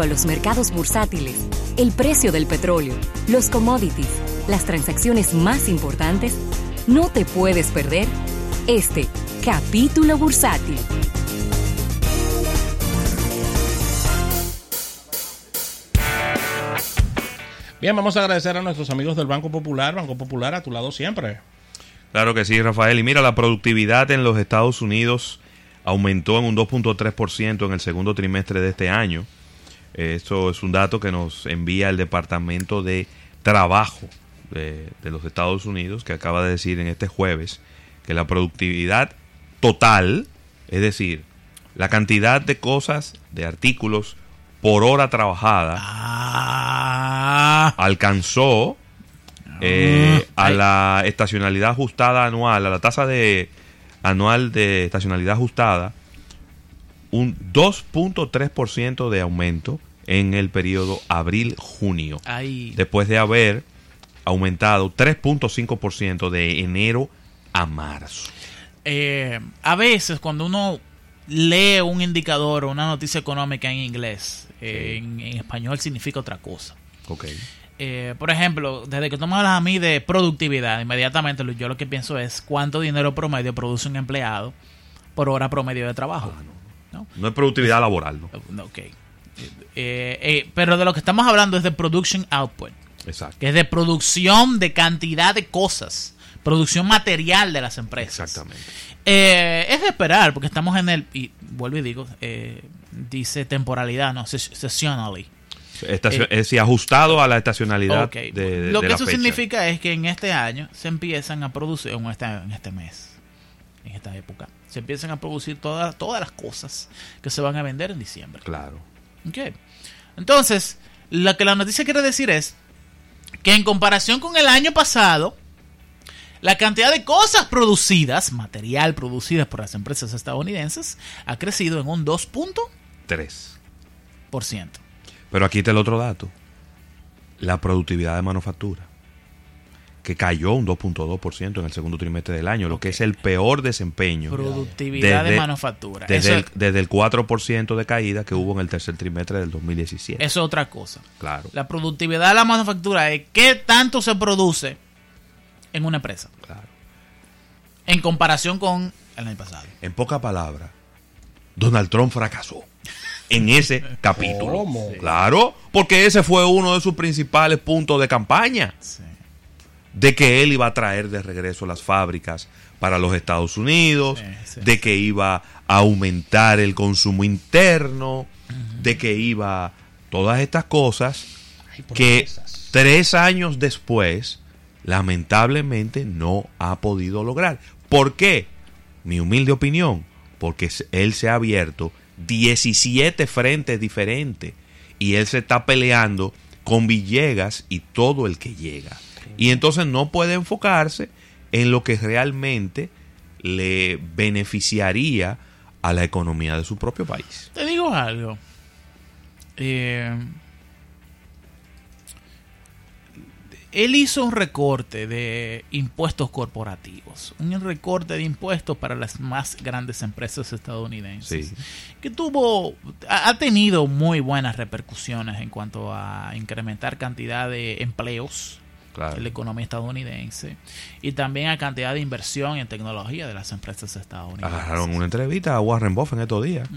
a los mercados bursátiles, el precio del petróleo, los commodities, las transacciones más importantes, no te puedes perder este capítulo bursátil. Bien, vamos a agradecer a nuestros amigos del Banco Popular. Banco Popular a tu lado siempre. Claro que sí, Rafael. Y mira, la productividad en los Estados Unidos aumentó en un 2.3% en el segundo trimestre de este año. Esto es un dato que nos envía el Departamento de Trabajo de, de, los Estados Unidos, que acaba de decir en este jueves que la productividad total, es decir, la cantidad de cosas, de artículos por hora trabajada, Ah, alcanzó eh, a la estacionalidad ajustada anual, a la tasa de anual de estacionalidad ajustada, un 2.3% de aumento en el periodo abril-junio, después de haber aumentado 3.5% de enero a marzo. Eh, a veces cuando uno lee un indicador o una noticia económica en inglés, eh, en, en español significa otra cosa. Okay. Eh, por ejemplo, desde que tú me hablas a mí de productividad, inmediatamente yo lo que pienso es cuánto dinero promedio produce un empleado por hora promedio de trabajo. ¿no? No es productividad laboral, ¿no? No, Ok. Eh, eh, pero de lo que estamos hablando es de production output, Exacto. que es de producción de cantidad de cosas, producción material de las empresas. Exactamente. Eh, es de esperar, porque estamos en el, y vuelvo y digo, eh, dice temporalidad, no, seasonally. Estacio- Eh, es ajustado a la estacionalidad Ok. de, de- Lo que eso fecha. significa es que en este año se empiezan a producir, en este, en este mes, en esta época, se empiezan a producir todas, todas las cosas que se van a vender en diciembre. Claro. Entonces, lo que la noticia quiere decir es que en comparación con el año pasado, la cantidad de cosas producidas, material producidas por las empresas estadounidenses, ha crecido en un 2%. Tres. Por ciento. Pero aquí está el otro dato. La productividad de manufactura. Que cayó un 2.2% en el segundo trimestre del año, lo que es el peor desempeño. Productividad de manufactura. Desde, Eso, el, desde el 4% de caída que hubo en el tercer trimestre del 2017. eso es otra cosa. Claro, La productividad de la manufactura es qué tanto se produce en una empresa claro. en comparación con el año pasado. En pocas palabras, Donald Trump fracasó en ese capítulo. ¿Cómo? Claro, porque ese fue uno de sus principales puntos de campaña. Sí. De que él iba a traer de regreso las fábricas para los Estados Unidos, Sí, sí. de que iba a aumentar el consumo interno, de que iba todas estas cosas que tres años después lamentablemente no ha podido lograr. ¿Por qué? Mi humilde opinión, porque él se ha abierto 17 frentes diferentes y él se está peleando con Villegas y todo el que llega. Y entonces no puede enfocarse en lo que realmente le beneficiaría a la economía de su propio país. Te digo algo. Eh, él hizo un recorte de impuestos corporativos, un recorte de impuestos para las más grandes empresas estadounidenses, Sí. que tuvo, ha, ha tenido muy buenas repercusiones en cuanto a incrementar cantidad de empleos Claro. la economía estadounidense y también a cantidad de inversión en tecnología de las empresas estadounidenses. Agarraron una entrevista a Warren Buffett en estos días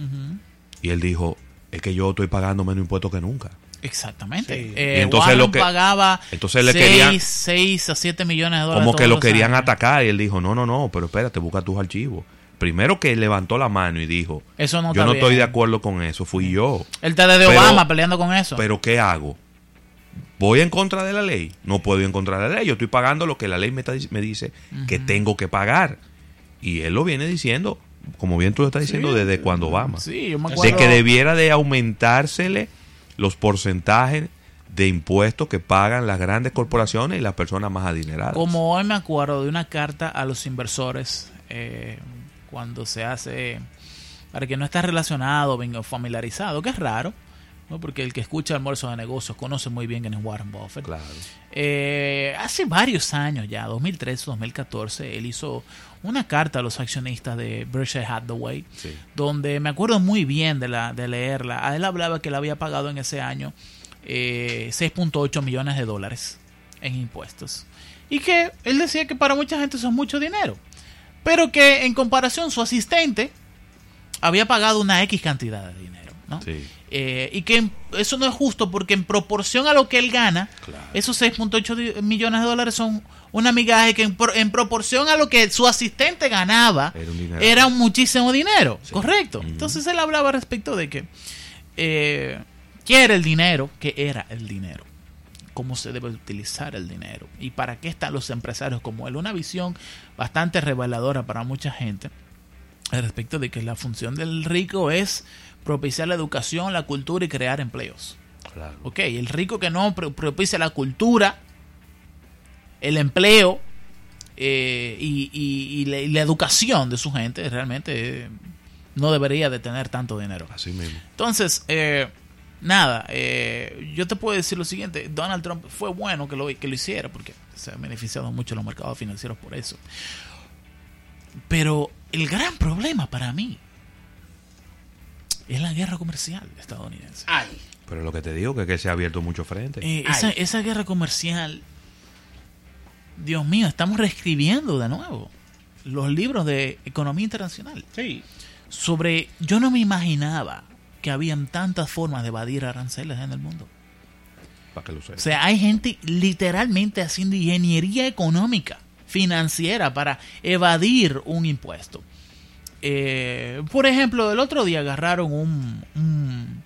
y él dijo, es que yo estoy pagando menos impuestos que nunca. Exactamente. Sí. Eh, Y entonces Warren lo que- pagaba entonces le 6, querían- 6 a 7 millones de dólares. Como que lo querían años. atacar y él dijo, no, no, no, pero espérate, busca tus archivos. Primero que levantó la mano y dijo, Eso no yo está no estoy de acuerdo con eso, fui yo. El TD de Pero- Obama peleando con eso. Pero ¿qué hago? ¿Voy en contra de la ley? No puedo ir en contra de la ley. Yo estoy pagando lo que la ley me, está- me dice que tengo que pagar. Y él lo viene diciendo, como bien tú lo estás diciendo, desde cuando Obama. sí, yo me de acuerdo. que debiera de aumentársele los porcentajes de impuestos que pagan las grandes corporaciones y las personas más adineradas. Como hoy me acuerdo de una carta a los inversores eh, cuando se hace para que no está relacionado, venga familiarizado, que es raro. ¿No? porque el que escucha almuerzo de negocios conoce muy bien quién es Warren Buffett. Claro. Eh, hace varios años ya, 2013, 2014, él hizo una carta a los accionistas de Berkshire Hathaway, Sí. donde me acuerdo muy bien de, la, de leerla. A él hablaba que le había pagado en ese año eh, 6.8 millones de dólares en impuestos. Y que él decía que para mucha gente eso es mucho dinero. Pero que en comparación su asistente había pagado una X cantidad de dinero. ¿no? Sí. Eh, y que eso no es justo porque en proporción a lo que él gana, Claro. esos 6.8 di- millones de dólares son una migaja que en, pro- en proporción a lo que su asistente ganaba Era un era muchísimo dinero, Sí. correcto. Entonces él hablaba respecto de que eh, qué era el dinero, qué era el dinero, cómo se debe utilizar el dinero y para qué están los empresarios como él. Una visión bastante reveladora para mucha gente al respecto de que la función del rico es propiciar la educación, la cultura y crear empleos. Claro. Ok, el rico que no pro- propicia la cultura, el empleo eh, y, y- y la, y la educación de su gente, realmente eh, no debería de tener tanto dinero. Así mismo. Entonces, eh, nada, yo te puedo decir lo siguiente, Donald Trump fue bueno que lo, que lo hiciera porque se han beneficiado mucho los mercados financieros por eso. Pero el gran problema para mí es la guerra comercial estadounidense. Ay. Pero lo que te digo que, es que se ha abierto mucho frente. Eh, esa, esa guerra comercial, Dios mío, estamos reescribiendo de nuevo los libros de economía internacional. Sí. Sobre, yo no me imaginaba que habían tantas formas de evadir aranceles en el mundo. Para que lo O sea, hay gente literalmente haciendo ingeniería económica, financiera, para evadir un impuesto. Eh, por ejemplo, el otro día agarraron un, un,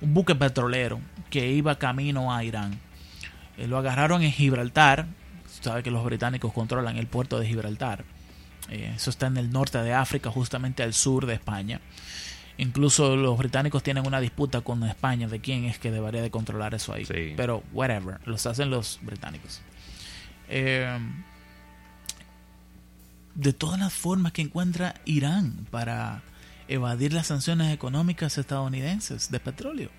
un buque petrolero que iba camino a Irán. Eh, lo agarraron en Gibraltar. Sabe que los británicos controlan el puerto de Gibraltar. Eh, eso está en el norte de África, justamente al sur de España. Incluso los británicos tienen una disputa con España de quién es que debería de controlar eso ahí. Sí. Pero whatever, los hacen los británicos. Eh, de todas las formas que encuentra Irán para evadir las sanciones económicas estadounidenses de petróleo.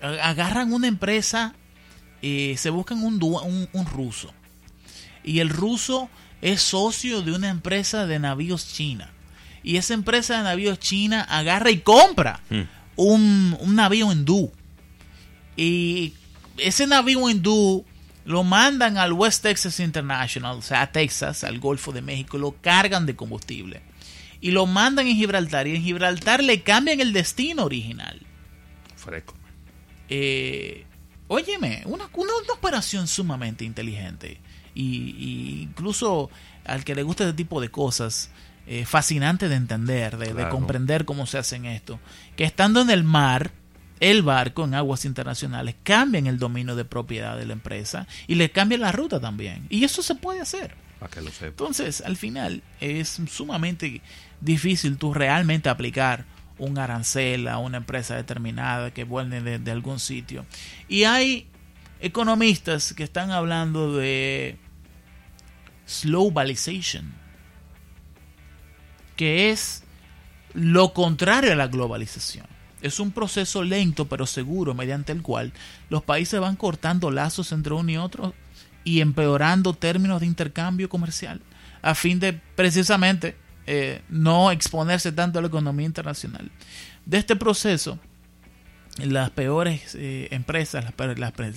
Agarran una empresa, eh, se buscan un, un, un ruso. Y el ruso es socio de una empresa de navíos china. Y esa empresa de navíos china agarra y compra Hmm. un, un navío hindú. Y ese navío hindú lo mandan al West Texas International, o sea, a Texas, al Golfo de México, lo cargan de combustible. Y lo mandan en Gibraltar. Y en Gibraltar le cambian el destino original. Fresco. Eh, óyeme, una, una, una operación sumamente inteligente. Y, y incluso al que le gusta este tipo de cosas, eh, fascinante de entender, de, de comprender cómo se hacen esto. Que estando en el mar, el barco en aguas internacionales cambian el dominio de propiedad de la empresa y le cambian la ruta también. Y eso se puede hacer. Para que lo sepas. Entonces, al final, es sumamente difícil tú realmente aplicar un arancel a una empresa determinada que vuelve de, de algún sitio. Y hay economistas que están hablando de slowbalization, que es lo contrario a la globalización. Es un proceso lento pero seguro mediante el cual los países van cortando lazos entre uno y otro y empeorando términos de intercambio comercial a fin de precisamente eh, no exponerse tanto a la economía internacional. De este proceso, las peores eh, empresas,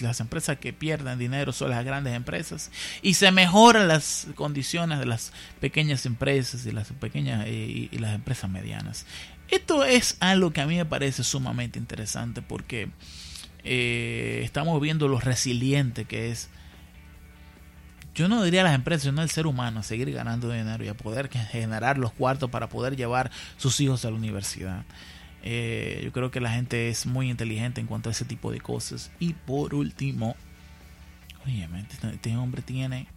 las, empresas que pierden dinero son las grandes empresas y se mejoran las condiciones de las pequeñas empresas y las pequeñas eh, y las empresas medianas. Esto es algo que a mí me parece sumamente interesante porque eh, estamos viendo lo resiliente que es yo no diría a las empresas, sino al ser humano a seguir ganando dinero y a poder generar los cuartos para poder llevar sus hijos a la universidad. Eh, yo creo que la gente es muy inteligente en cuanto a ese tipo de cosas. Y por último, oye, este, este hombre tiene,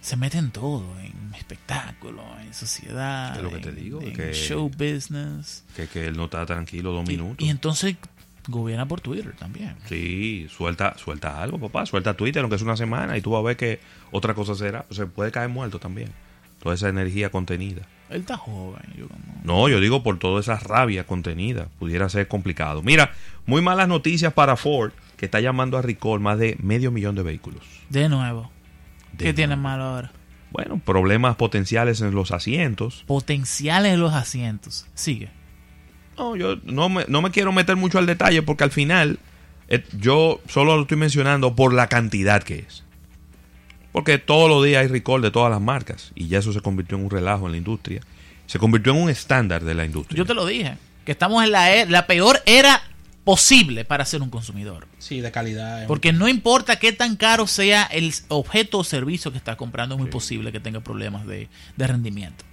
se mete en todo, en espectáculo, en sociedad, Es lo que te en- digo, en que- show business. Que, que él no está tranquilo dos minutos. Y, y entonces gobierna por Twitter también. Sí, suelta, suelta algo, papá. Suelta Twitter, aunque es una semana, y tú vas a ver que otra cosa será. Se puede caer muerto también. Toda esa energía contenida. Él está joven. Yo como- No, yo digo por toda esa rabia contenida. Pudiera ser complicado. Mira, muy malas noticias para Ford, que está llamando a recall más de medio millón de vehículos. De nuevo. ¿Qué tiene malo ahora? Bueno, problemas potenciales en los asientos. Potenciales de los asientos. Sigue. No, yo no me, no me quiero meter mucho al detalle porque al final eh, yo solo lo estoy mencionando por la cantidad que es. Porque todos los días hay recall de todas las marcas y ya eso se convirtió en un relajo en la industria. Se convirtió en un estándar de la industria. Yo te lo dije. Que estamos en la, e- la peor era posible para ser un consumidor. Sí, de calidad. Porque no importa qué tan caro sea el objeto o servicio que estás comprando, es muy posible que tenga problemas de, de rendimiento.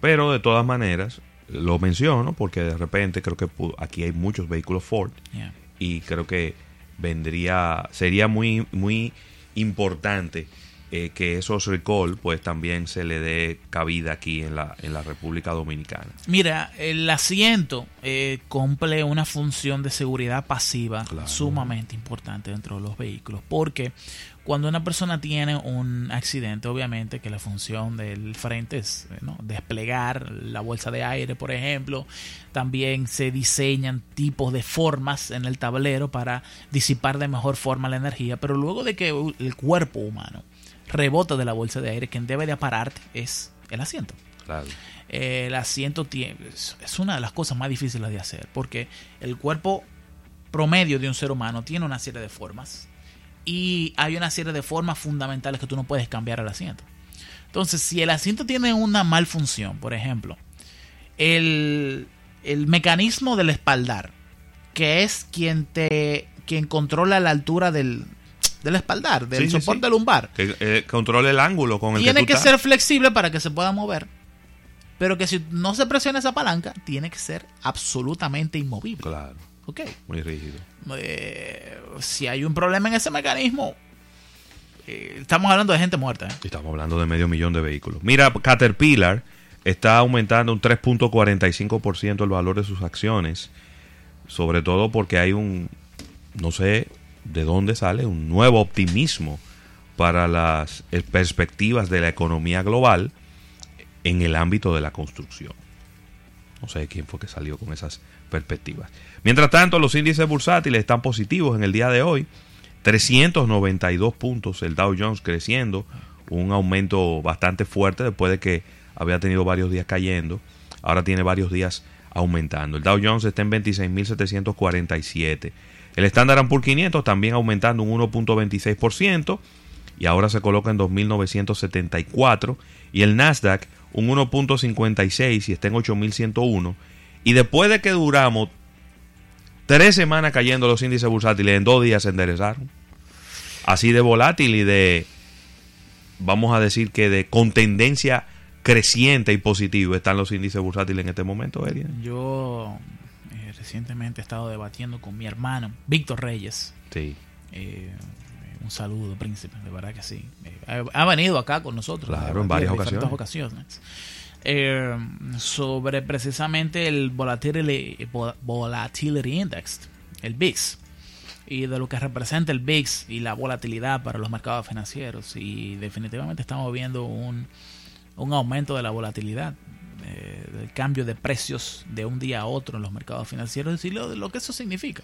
Pero de todas maneras, lo menciono porque de repente creo que aquí hay muchos vehículos Ford Yeah. y creo que vendría, sería muy, muy importante eh, que esos recall pues también se le dé cabida aquí en la, en la República Dominicana. Mira, el asiento eh, cumple una función de seguridad pasiva Claro. sumamente importante dentro de los vehículos, porque cuando una persona tiene un accidente, obviamente que la función del frente es ¿no? desplegar la bolsa de aire, por ejemplo, también se diseñan tipos de formas en el tablero para disipar de mejor forma la energía, pero luego de que el cuerpo humano rebota de la bolsa de aire, quien debe de apararte es el asiento. Claro. Eh, el asiento tiene, es una de las cosas más difíciles de hacer porque el cuerpo promedio de un ser humano tiene una serie de formas y hay una serie de formas fundamentales que tú no puedes cambiar al asiento. Entonces, si el asiento tiene una malfunción, por ejemplo, el, el mecanismo del espaldar, que es quien te quien controla la altura del, del espaldar, del Sí, soporte sí. lumbar, Que eh, controle el ángulo con el tiene que, ser flexible para que se pueda mover. Pero que si no se presiona esa palanca, tiene que ser absolutamente inmovible. Claro, Ok. muy rígido. Eh, si hay un problema en ese mecanismo, eh, estamos hablando de gente muerta. Estamos hablando de medio millón de vehículos. Mira, Caterpillar está aumentando un 3.45% el valor de sus acciones, sobre todo porque hay un, no sé de dónde sale, un nuevo optimismo para las eh, perspectivas de la economía global en el ámbito de la construcción. No sé quién fue que salió con esas perspectivas. Mientras tanto, los índices bursátiles están positivos en el día de hoy. 392 puntos el Dow Jones creciendo, un aumento bastante fuerte después de que había tenido varios días cayendo. Ahora tiene varios días aumentando. El Dow Jones está en 26.747. El Standard Poor's 500 también aumentando un 1.26% y ahora se coloca en 2.974. Y el Nasdaq un 1.56 y está en 8.101. Y después de que duramos tres semanas cayendo los índices bursátiles, en dos días se enderezaron. Así de volátil y de, vamos a decir que de con tendencia creciente y positiva están los índices bursátiles en este momento, Elian. Yo recientemente he estado debatiendo con mi hermano, Víctor Reyes. Sí, Eh, un saludo, príncipe, de verdad que sí. Eh, ha, venido acá con nosotros. Claro, en varias ocasiones. ocasiones. Eh, sobre precisamente el Volatility, volatility Index, el VIX, y de lo que representa el VIX y la volatilidad para los mercados financieros. Y definitivamente estamos viendo un, un aumento de la volatilidad, cambio de precios de un día a otro en los mercados financieros y lo, lo que eso significa.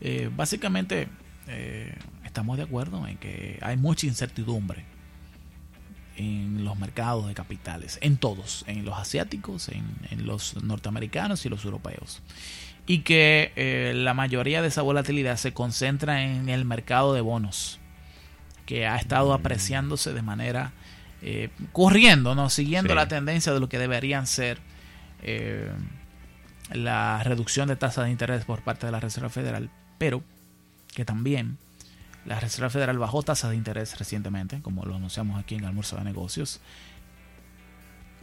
Eh, básicamente, eh, estamos de acuerdo en que hay mucha incertidumbre en los mercados de capitales, en todos, en los asiáticos, en, en los norteamericanos y los europeos. Y que eh, la mayoría de esa volatilidad se concentra en el mercado de bonos, que ha estado apreciándose de manera eh, corriendo, ¿no? siguiendo Sí. la tendencia de lo que deberían ser eh, la reducción de tasa de interés por parte de la Reserva Federal, pero que también la Reserva Federal bajó tasas de interés recientemente, como lo anunciamos aquí en Almuerzo de Negocios,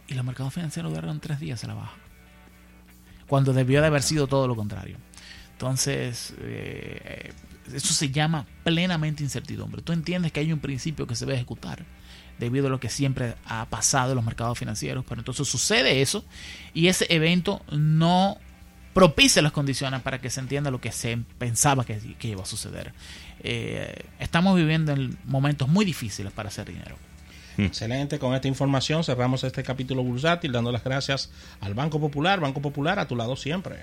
y los mercados financieros duraron tres días a la baja, cuando debió de haber sido todo lo contrario. Entonces, eh, eso se llama plenamente incertidumbre. Tú entiendes que hay un principio que se debe ejecutar debido a lo que siempre ha pasado en los mercados financieros, pero entonces sucede eso y ese evento no propicia las condiciones para que se entienda lo que se pensaba que, que iba a suceder. Eh, estamos viviendo en momentos muy difíciles para hacer dinero. Excelente, con esta información cerramos este capítulo bursátil dando las gracias al Banco Popular. Banco Popular a tu lado siempre.